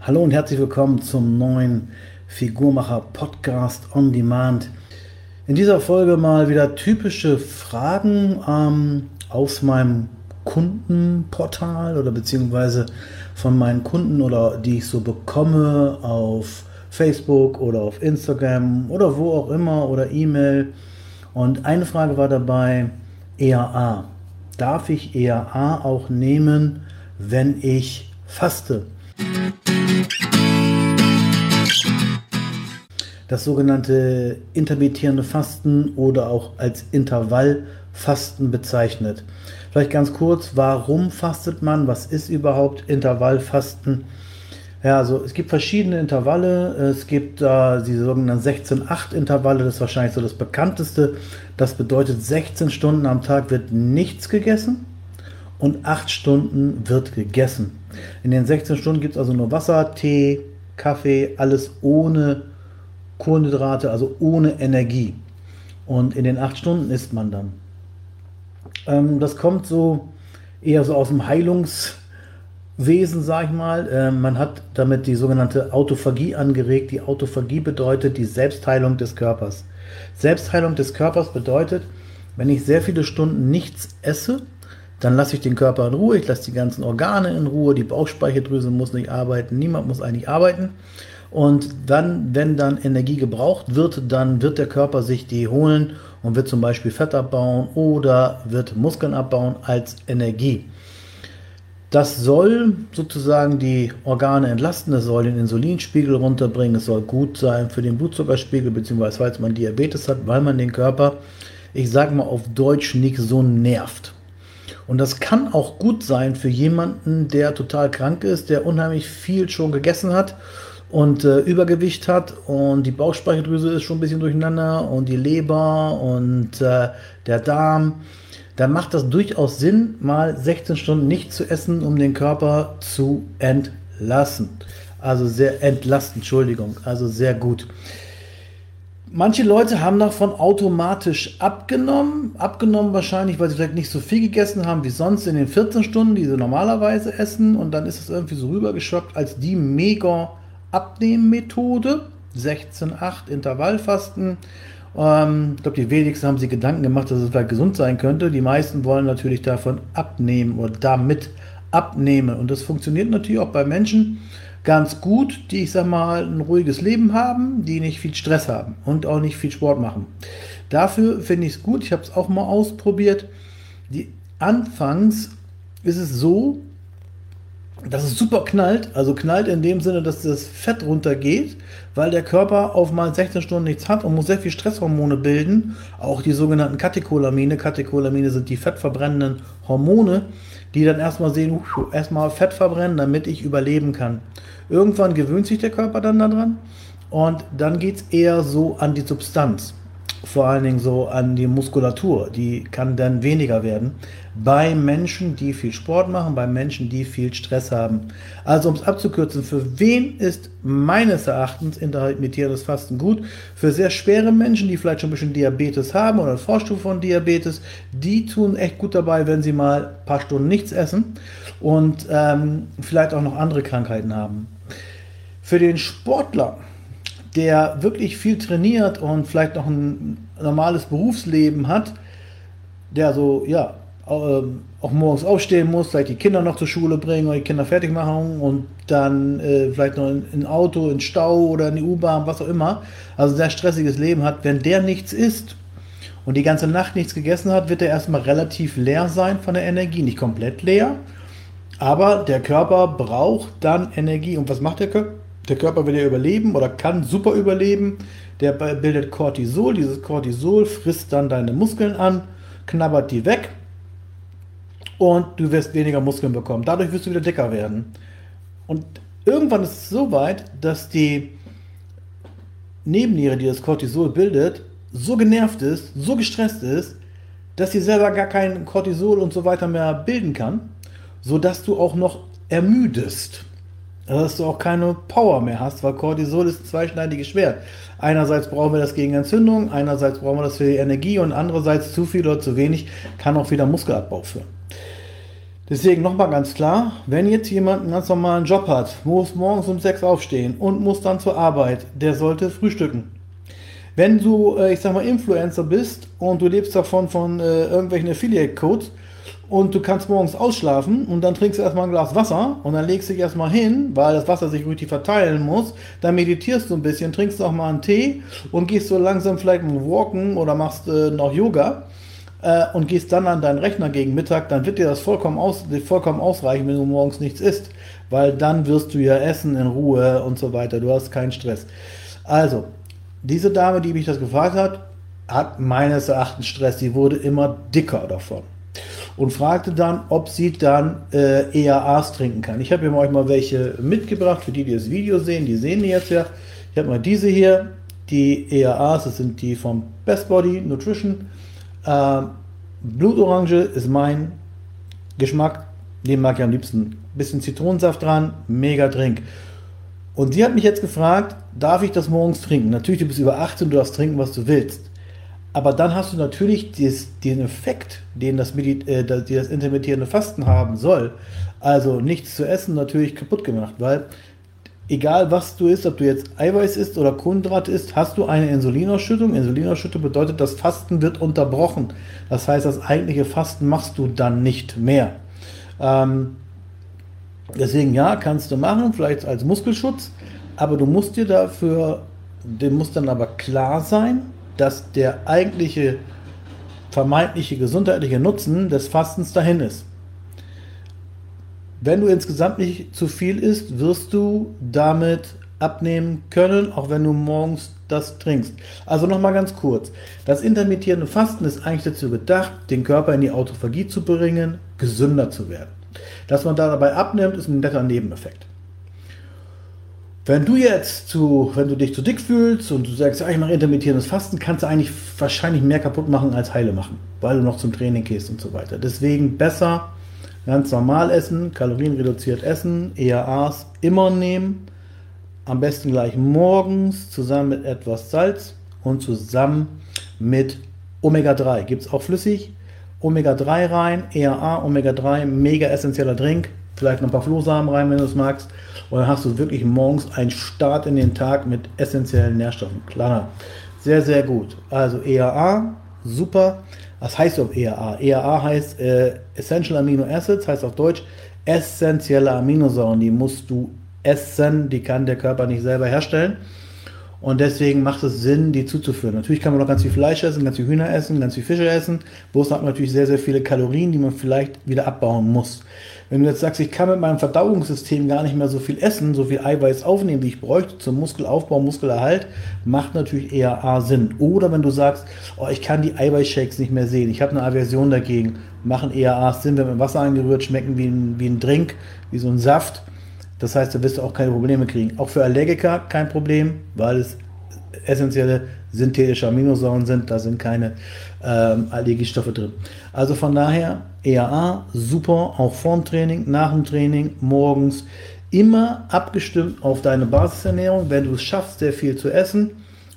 Hallo und herzlich willkommen zum neuen Figurmacher Podcast on Demand. In dieser Folge mal wieder typische Fragen ähm, aus meinem Kundenportal oder beziehungsweise von meinen Kunden oder die ich so bekomme auf Facebook oder auf Instagram oder wo auch immer oder E-Mail. Und eine Frage war dabei ERA. Darf ich ERA auch nehmen, wenn ich faste? Das sogenannte intermittierende Fasten oder auch als Intervallfasten bezeichnet. Vielleicht ganz kurz, warum fastet man? Was ist überhaupt Intervallfasten? Ja, also es gibt verschiedene Intervalle. Es gibt äh, diese sogenannten 16-8-Intervalle, das ist wahrscheinlich so das bekannteste. Das bedeutet, 16 Stunden am Tag wird nichts gegessen und 8 Stunden wird gegessen. In den 16 Stunden gibt es also nur Wasser, Tee, Kaffee, alles ohne Kohlenhydrate, also ohne Energie. Und in den 8 Stunden isst man dann. Ähm, das kommt so eher so aus dem Heilungs- Wesen, sag ich mal. Äh, man hat damit die sogenannte Autophagie angeregt. Die Autophagie bedeutet die Selbstheilung des Körpers. Selbstheilung des Körpers bedeutet, wenn ich sehr viele Stunden nichts esse, dann lasse ich den Körper in Ruhe, ich lasse die ganzen Organe in Ruhe, die Bauchspeicheldrüse muss nicht arbeiten, niemand muss eigentlich arbeiten. Und dann, wenn dann Energie gebraucht wird, dann wird der Körper sich die holen und wird zum Beispiel Fett abbauen oder wird Muskeln abbauen als Energie. Das soll sozusagen die Organe entlasten, es soll den Insulinspiegel runterbringen, es soll gut sein für den Blutzuckerspiegel, beziehungsweise falls man Diabetes hat, weil man den Körper, ich sage mal auf Deutsch, nicht so nervt. Und das kann auch gut sein für jemanden, der total krank ist, der unheimlich viel schon gegessen hat und äh, Übergewicht hat und die Bauchspeicheldrüse ist schon ein bisschen durcheinander und die Leber und äh, der Darm dann macht das durchaus Sinn, mal 16 Stunden nicht zu essen, um den Körper zu entlassen. Also sehr entlasten, Entschuldigung, also sehr gut. Manche Leute haben davon automatisch abgenommen. Abgenommen wahrscheinlich, weil sie vielleicht nicht so viel gegessen haben wie sonst in den 14 Stunden, die sie normalerweise essen. Und dann ist es irgendwie so rübergeschockt als die mega Abnehmmethode. 16-8 Intervallfasten. Ähm, ich glaube, die wenigsten haben sich Gedanken gemacht, dass es vielleicht gesund sein könnte. Die meisten wollen natürlich davon abnehmen oder damit abnehmen. Und das funktioniert natürlich auch bei Menschen ganz gut, die, ich sag mal, ein ruhiges Leben haben, die nicht viel Stress haben und auch nicht viel Sport machen. Dafür finde ich es gut. Ich habe es auch mal ausprobiert. Die anfangs ist es so, dass es super knallt. Also knallt in dem Sinne, dass das Fett runtergeht, weil der Körper auf mal 16 Stunden nichts hat und muss sehr viel Stresshormone bilden. Auch die sogenannten Katecholamine. Katecholamine sind die fettverbrennenden Hormone, die dann erstmal sehen, erstmal Fett verbrennen, damit ich überleben kann. Irgendwann gewöhnt sich der Körper dann daran und dann geht es eher so an die Substanz vor allen Dingen so an die Muskulatur. Die kann dann weniger werden bei Menschen, die viel Sport machen, bei Menschen, die viel Stress haben. Also um es abzukürzen, für wen ist meines Erachtens intermittierendes Fasten gut? Für sehr schwere Menschen, die vielleicht schon ein bisschen Diabetes haben oder eine Vorstufe von Diabetes, die tun echt gut dabei, wenn sie mal ein paar Stunden nichts essen und ähm, vielleicht auch noch andere Krankheiten haben. Für den Sportler, der wirklich viel trainiert und vielleicht noch ein normales Berufsleben hat, der so, ja, ähm, auch morgens aufstehen muss, vielleicht die Kinder noch zur Schule bringen oder die Kinder fertig machen und dann äh, vielleicht noch in, in Auto, in Stau oder in die U-Bahn, was auch immer, also sehr stressiges Leben hat, wenn der nichts isst und die ganze Nacht nichts gegessen hat, wird er erstmal relativ leer sein von der Energie, nicht komplett leer, aber der Körper braucht dann Energie. Und was macht der Körper? Der Körper will ja überleben oder kann super überleben. Der bildet Cortisol. Dieses Cortisol frisst dann deine Muskeln an, knabbert die weg und du wirst weniger Muskeln bekommen. Dadurch wirst du wieder dicker werden. Und irgendwann ist es so weit, dass die Nebenniere, die das Cortisol bildet, so genervt ist, so gestresst ist, dass sie selber gar kein Cortisol und so weiter mehr bilden kann, sodass du auch noch ermüdest dass du auch keine Power mehr hast, weil Cortisol ist ein zweischneidiges Schwert. Einerseits brauchen wir das gegen Entzündung, einerseits brauchen wir das für die Energie und andererseits zu viel oder zu wenig kann auch wieder Muskelabbau führen. Deswegen nochmal ganz klar, wenn jetzt jemand einen ganz normalen Job hat, muss morgens um sechs aufstehen und muss dann zur Arbeit, der sollte frühstücken. Wenn du, äh, ich sag mal, Influencer bist und du lebst davon von äh, irgendwelchen Affiliate-Codes und du kannst morgens ausschlafen und dann trinkst du erstmal ein Glas Wasser und dann legst du dich erstmal hin, weil das Wasser sich richtig verteilen muss, dann meditierst du ein bisschen, trinkst auch mal einen Tee und gehst so langsam vielleicht mal walken oder machst äh, noch Yoga äh, und gehst dann an deinen Rechner gegen Mittag, dann wird dir das vollkommen, aus, vollkommen ausreichen, wenn du morgens nichts isst, weil dann wirst du ja essen in Ruhe und so weiter. Du hast keinen Stress. Also, diese Dame, die mich das gefragt hat, hat meines Erachtens Stress. Sie wurde immer dicker davon und fragte dann, ob sie dann äh, EAAs trinken kann. Ich habe euch mal welche mitgebracht, für die, die das Video sehen, die sehen die jetzt ja. Ich habe mal diese hier, die EAAs, das sind die vom Best Body Nutrition. Äh, Blutorange ist mein Geschmack, den mag ich am liebsten. Bisschen Zitronensaft dran, mega Drink. Und sie hat mich jetzt gefragt, darf ich das morgens trinken? Natürlich, du bist über 18, du darfst trinken, was du willst. Aber dann hast du natürlich dies, den Effekt, den das, äh, das intermittierende Fasten haben soll, also nichts zu essen, natürlich kaputt gemacht, weil egal was du isst, ob du jetzt Eiweiß isst oder Kohlenhydrate isst, hast du eine Insulinausschüttung. Insulinausschüttung bedeutet, das Fasten wird unterbrochen. Das heißt, das eigentliche Fasten machst du dann nicht mehr. Ähm, deswegen ja, kannst du machen, vielleicht als Muskelschutz, aber du musst dir dafür, dem muss dann aber klar sein, dass der eigentliche vermeintliche gesundheitliche Nutzen des Fastens dahin ist. Wenn du insgesamt nicht zu viel isst, wirst du damit abnehmen können, auch wenn du morgens das trinkst. Also nochmal ganz kurz. Das intermittierende Fasten ist eigentlich dazu gedacht, den Körper in die Autophagie zu bringen, gesünder zu werden. Dass man da dabei abnimmt, ist ein netter Nebeneffekt. Wenn du jetzt zu, wenn du dich zu dick fühlst und du sagst, ja, ich mache intermittierendes Fasten, kannst du eigentlich wahrscheinlich mehr kaputt machen als heile machen, weil du noch zum Training gehst und so weiter. Deswegen besser Ganz normal essen, kalorienreduziert essen, EAAs immer nehmen. Am besten gleich morgens zusammen mit etwas Salz und zusammen mit Omega-3. Gibt es auch flüssig. Omega-3 rein, EAA, Omega-3, mega essentieller Drink. Vielleicht noch ein paar Flohsamen rein, wenn du es magst. Und dann hast du wirklich morgens einen Start in den Tag mit essentiellen Nährstoffen. Klar. Sehr, sehr gut. Also EAA, super. Was heißt auf EAA? EAA heißt äh, Essential Amino Acids, heißt auf Deutsch essentielle Aminosäuren. Die musst du essen, die kann der Körper nicht selber herstellen. Und deswegen macht es Sinn, die zuzuführen. Natürlich kann man noch ganz viel Fleisch essen, ganz viel Hühner essen, ganz viel Fische essen. Wurst hat natürlich sehr, sehr viele Kalorien, die man vielleicht wieder abbauen muss. Wenn du jetzt sagst, ich kann mit meinem Verdauungssystem gar nicht mehr so viel essen, so viel Eiweiß aufnehmen, wie ich bräuchte zum Muskelaufbau, Muskelerhalt, macht natürlich eher A Sinn. Oder wenn du sagst, oh, ich kann die Eiweißshakes nicht mehr sehen, ich habe eine Aversion dagegen, machen eher A Sinn, wenn mit Wasser angerührt, schmecken wie ein, wie ein Drink, wie so ein Saft. Das heißt, da wirst du auch keine Probleme kriegen. Auch für Allergiker kein Problem, weil es essentielle synthetische Aminosäuren sind, da sind keine ähm, Allergiestoffe drin. Also von daher EAA super, auch vorm Training, nach dem Training, morgens, immer abgestimmt auf deine Basisernährung. Wenn du es schaffst, sehr viel zu essen,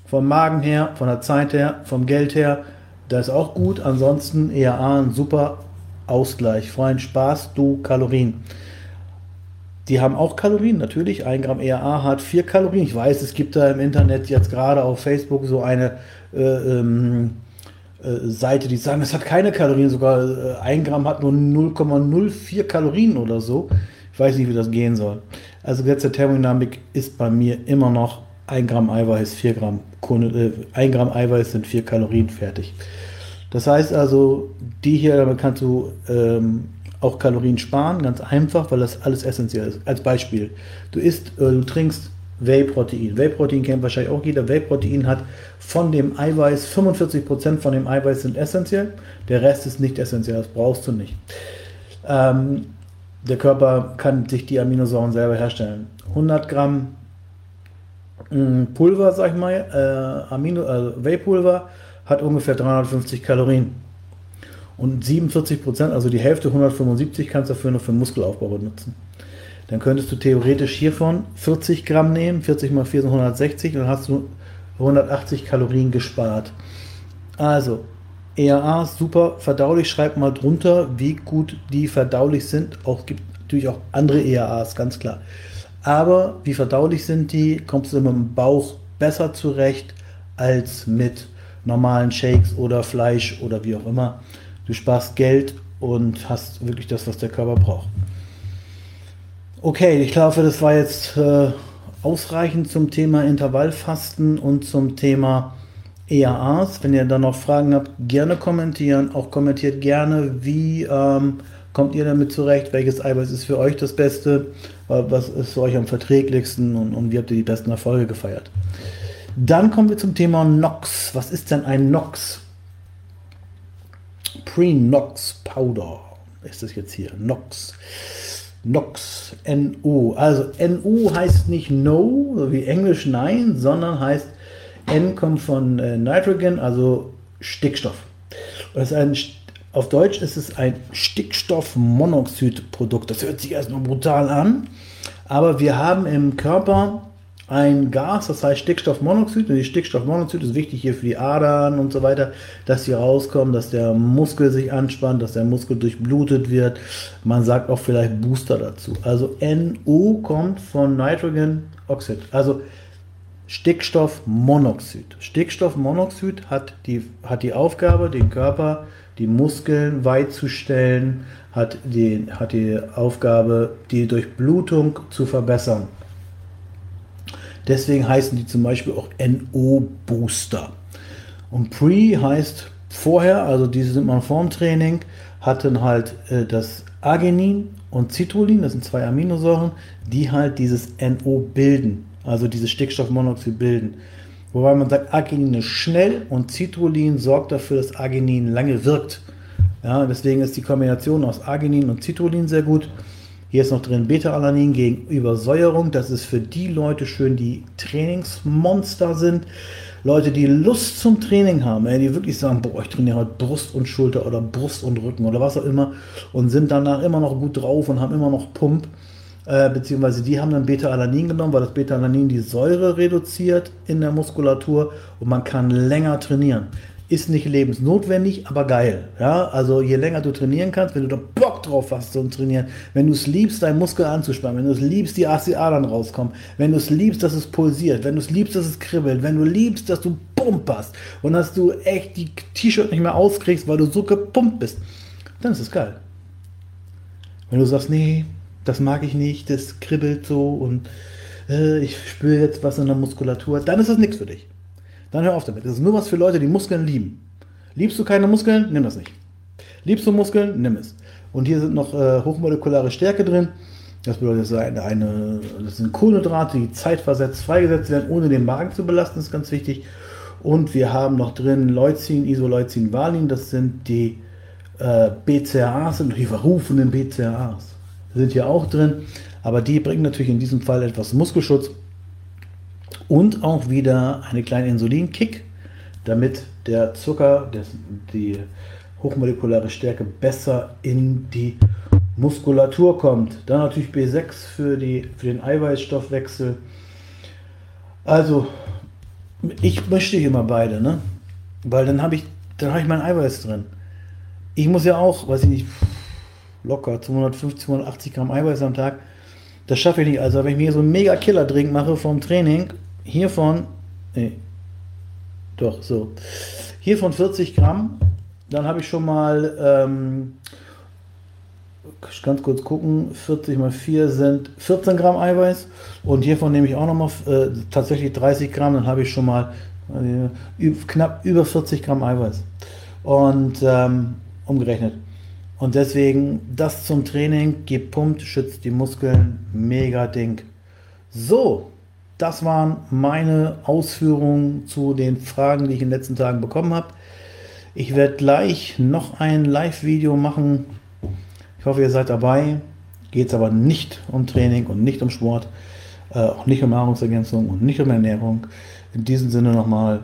vom Magen her, von der Zeit her, vom Geld her, das ist auch gut. Ansonsten EAA ein super Ausgleich. Freund, Spaß, du Kalorien. Die haben auch Kalorien, natürlich. Ein Gramm EAA hat vier Kalorien. Ich weiß, es gibt da im Internet jetzt gerade auf Facebook so eine äh, ähm, äh, Seite, die sagen, es hat keine Kalorien, sogar äh, ein Gramm hat nur 0,04 Kalorien oder so. Ich weiß nicht, wie das gehen soll. Also Gesetz der Thermodynamik ist bei mir immer noch ein Gramm Eiweiß, 4 Gramm, äh, 1 Gramm Eiweiß sind 4 Kalorien fertig. Das heißt also, die hier, damit kannst du ähm, auch Kalorien sparen, ganz einfach, weil das alles essentiell ist. Als Beispiel, du isst, äh, du trinkst Whey-Protein. Whey-Protein kennt wahrscheinlich auch jeder. Whey-Protein hat von dem Eiweiß, 45% von dem Eiweiß sind essentiell, der Rest ist nicht essentiell, das brauchst du nicht. Ähm, der Körper kann sich die Aminosäuren selber herstellen. 100 Gramm mm, Pulver, sag ich mal, äh, Amino, äh, Whey-Pulver hat ungefähr 350 Kalorien. Und 47 Prozent, also die Hälfte 175, kannst du dafür nur für Muskelaufbau benutzen. Dann könntest du theoretisch hiervon 40 Gramm nehmen, 40 mal 4 sind 160, dann hast du 180 Kalorien gespart. Also, ERA super verdaulich. Schreibt mal drunter, wie gut die verdaulich sind. Auch gibt natürlich auch andere ERAs, ganz klar. Aber wie verdaulich sind die? Kommst du mit dem Bauch besser zurecht als mit normalen Shakes oder Fleisch oder wie auch immer. Du sparst Geld und hast wirklich das, was der Körper braucht. Okay, ich glaube, das war jetzt äh, ausreichend zum Thema Intervallfasten und zum Thema EAAs. Wenn ihr da noch Fragen habt, gerne kommentieren. Auch kommentiert gerne, wie ähm, kommt ihr damit zurecht, welches Eiweiß ist für euch das Beste, was ist für euch am verträglichsten und, und wie habt ihr die besten Erfolge gefeiert. Dann kommen wir zum Thema NOx. Was ist denn ein NOx? Pre-NOx Powder ist das jetzt hier. NOx. NOx, NO. Also NO heißt nicht No, wie Englisch nein, sondern heißt N kommt von äh, Nitrogen, also Stickstoff. Das ist ein, auf Deutsch ist es ein Stickstoffmonoxidprodukt. Das hört sich erstmal brutal an, aber wir haben im Körper ein Gas, das heißt Stickstoffmonoxid. Und die Stickstoffmonoxid ist wichtig hier für die Adern und so weiter, dass sie rauskommen, dass der Muskel sich anspannt, dass der Muskel durchblutet wird. Man sagt auch vielleicht Booster dazu. Also NO kommt von Nitrogen Oxid. Also Stickstoffmonoxid. Stickstoffmonoxid hat die, hat die Aufgabe, den Körper, die Muskeln weit zu stellen, hat die, hat die Aufgabe, die Durchblutung zu verbessern. Deswegen heißen die zum Beispiel auch NO-Booster. Und Pre heißt vorher, also diese sind man vorm Training, hatten halt äh, das Arginin und Citrullin, das sind zwei Aminosäuren, die halt dieses NO bilden, also dieses Stickstoffmonoxid bilden. Wobei man sagt, Arginin ist schnell und Citrullin sorgt dafür, dass Arginin lange wirkt. Ja, deswegen ist die Kombination aus Arginin und Citrullin sehr gut. Hier ist noch drin Beta-Alanin gegen Übersäuerung. Das ist für die Leute schön, die Trainingsmonster sind. Leute, die Lust zum Training haben, die wirklich sagen, boah, ich trainiere heute Brust und Schulter oder Brust und Rücken oder was auch immer und sind danach immer noch gut drauf und haben immer noch Pump. Äh, beziehungsweise die haben dann Beta-Alanin genommen, weil das Beta-Alanin die Säure reduziert in der Muskulatur und man kann länger trainieren ist nicht lebensnotwendig, aber geil. Ja, also je länger du trainieren kannst, wenn du da Bock drauf hast zum Trainieren, wenn du es liebst, deinen Muskel anzuspannen, wenn du es liebst, die ACA dann rauskommen, wenn du es liebst, dass es pulsiert, wenn du es liebst, dass es kribbelt, wenn du liebst, dass du pumperst und dass du echt die T-Shirt nicht mehr auskriegst, weil du so gepumpt bist, dann ist es geil. Wenn du sagst, nee, das mag ich nicht, das kribbelt so und äh, ich spüre jetzt was in der Muskulatur, dann ist das nichts für dich. Dann hör auf damit. Das ist nur was für Leute, die Muskeln lieben. Liebst du keine Muskeln? Nimm das nicht. Liebst du Muskeln? Nimm es. Und hier sind noch äh, hochmolekulare Stärke drin. Das bedeutet, das, eine, eine, das sind Kohlenhydrate, die zeitversetzt freigesetzt werden, ohne den Magen zu belasten, das ist ganz wichtig. Und wir haben noch drin Leucin, Isoleucin, Valin, das sind die äh, BCAAs, sind die verrufenen BCAAs. Sind hier auch drin, aber die bringen natürlich in diesem Fall etwas Muskelschutz und auch wieder eine kleine Insulinkick, damit der Zucker, der, die hochmolekulare Stärke besser in die Muskulatur kommt. Dann natürlich B6 für, die, für den Eiweißstoffwechsel. Also, ich möchte mal beide, ne? Weil dann habe ich, dann ich mein Eiweiß drin. Ich muss ja auch, weiß ich nicht, locker 250, 280 Gramm Eiweiß am Tag. Das schaffe ich nicht. Also, wenn ich mir so einen mega Killer-Drink mache vom Training hiervon, nee, doch, so, hiervon 40 Gramm, dann habe ich schon mal, ähm, ganz kurz gucken, 40 mal 4 sind 14 Gramm Eiweiß und hiervon nehme ich auch nochmal äh, tatsächlich 30 Gramm, dann habe ich schon mal äh, knapp über 40 Gramm Eiweiß und ähm, umgerechnet. Und deswegen das zum Training, gepumpt, schützt die Muskeln, mega Ding. So, das waren meine Ausführungen zu den Fragen, die ich in den letzten Tagen bekommen habe. Ich werde gleich noch ein Live-Video machen. Ich hoffe, ihr seid dabei. Geht es aber nicht um Training und nicht um Sport, äh, auch nicht um Nahrungsergänzung und nicht um Ernährung. In diesem Sinne nochmal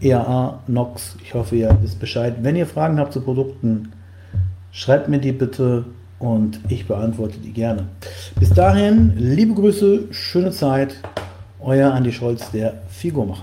EAA, NOx. Ich hoffe, ihr wisst Bescheid. Wenn ihr Fragen habt zu Produkten, schreibt mir die bitte und ich beantworte die gerne. Bis dahin, liebe Grüße, schöne Zeit. Euer Andi Scholz, der Figurmacher.